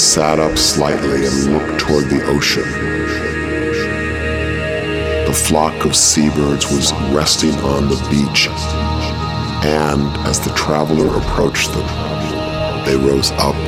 sat up slightly and looked toward the ocean. The flock of seabirds was resting on the beach, and as the traveler approached them, they rose up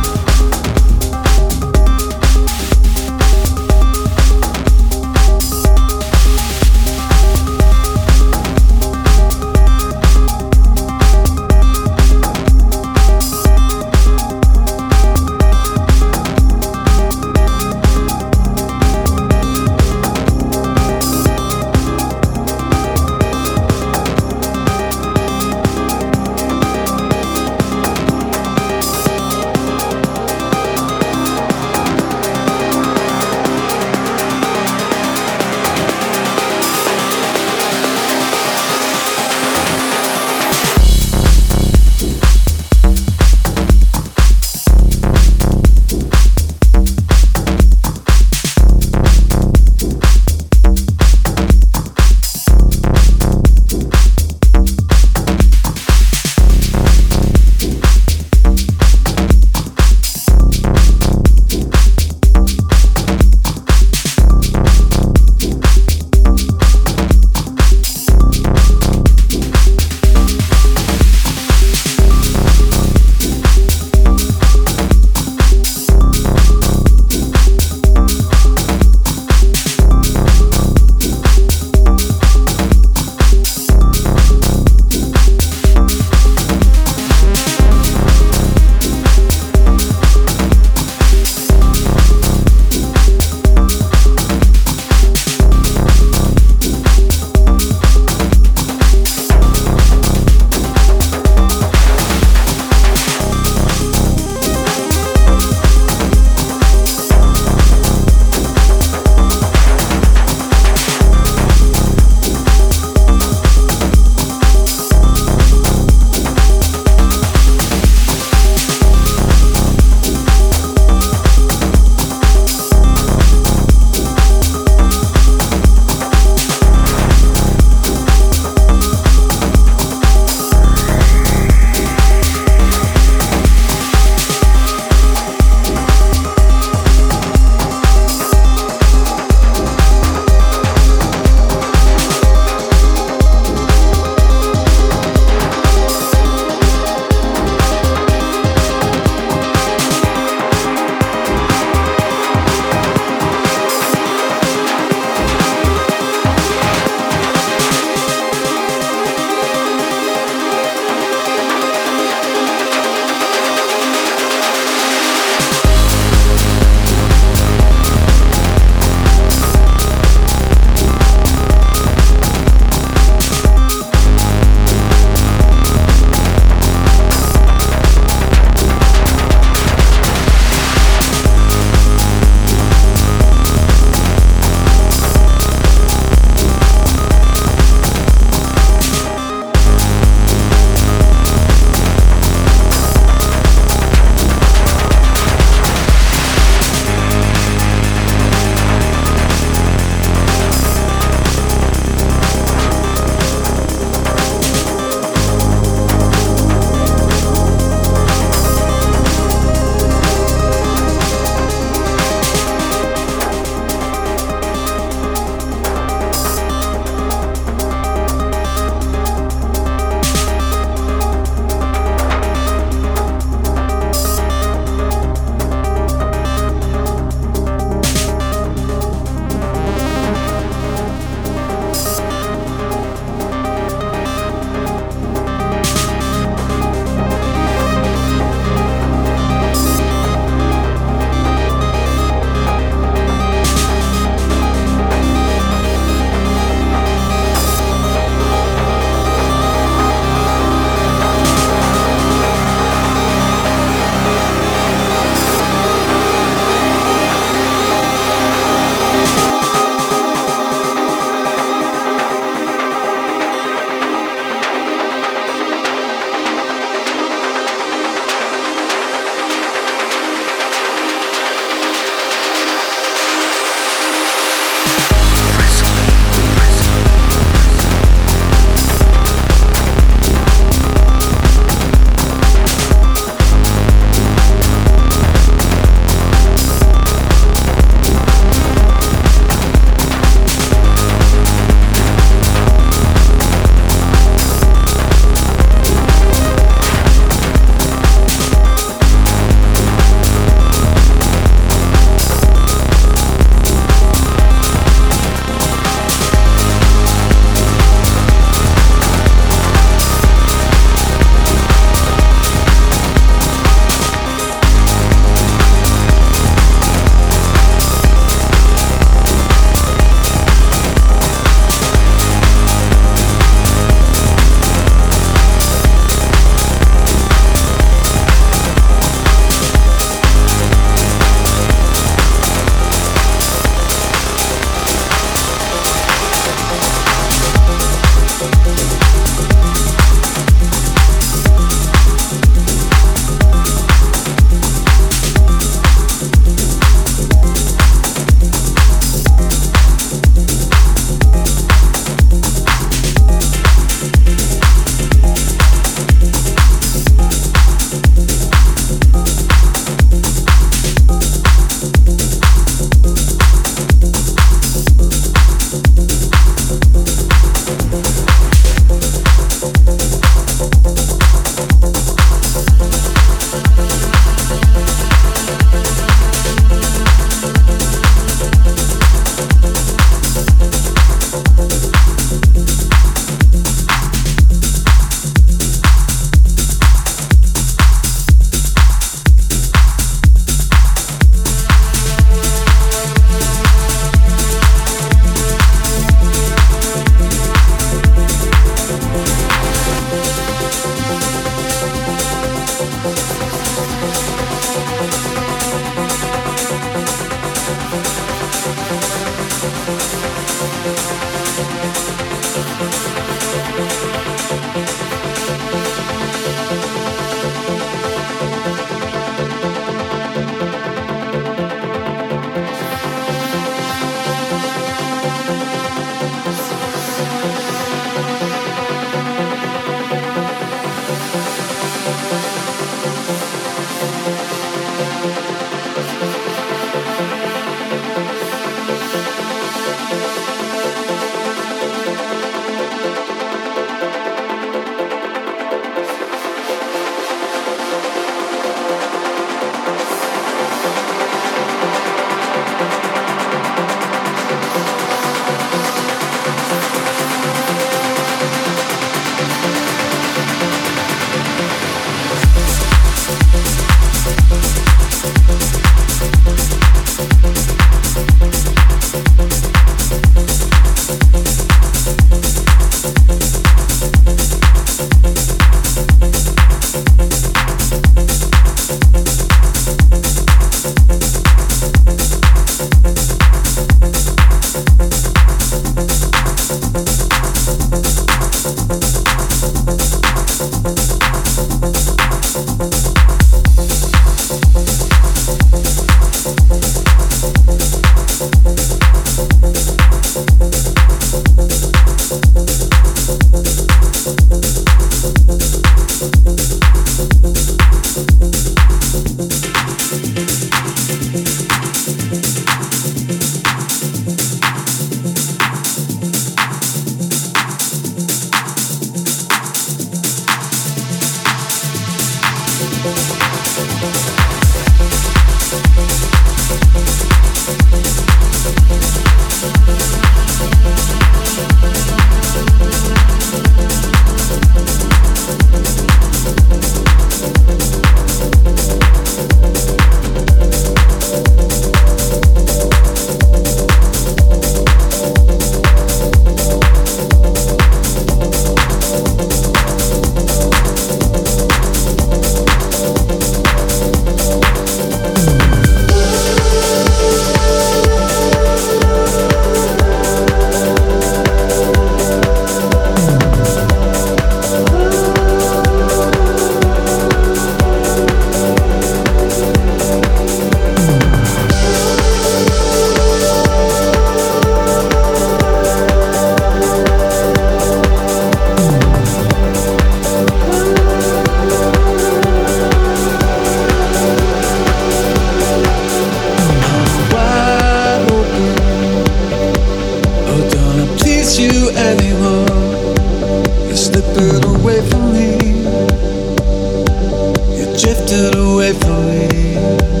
drifted away from me.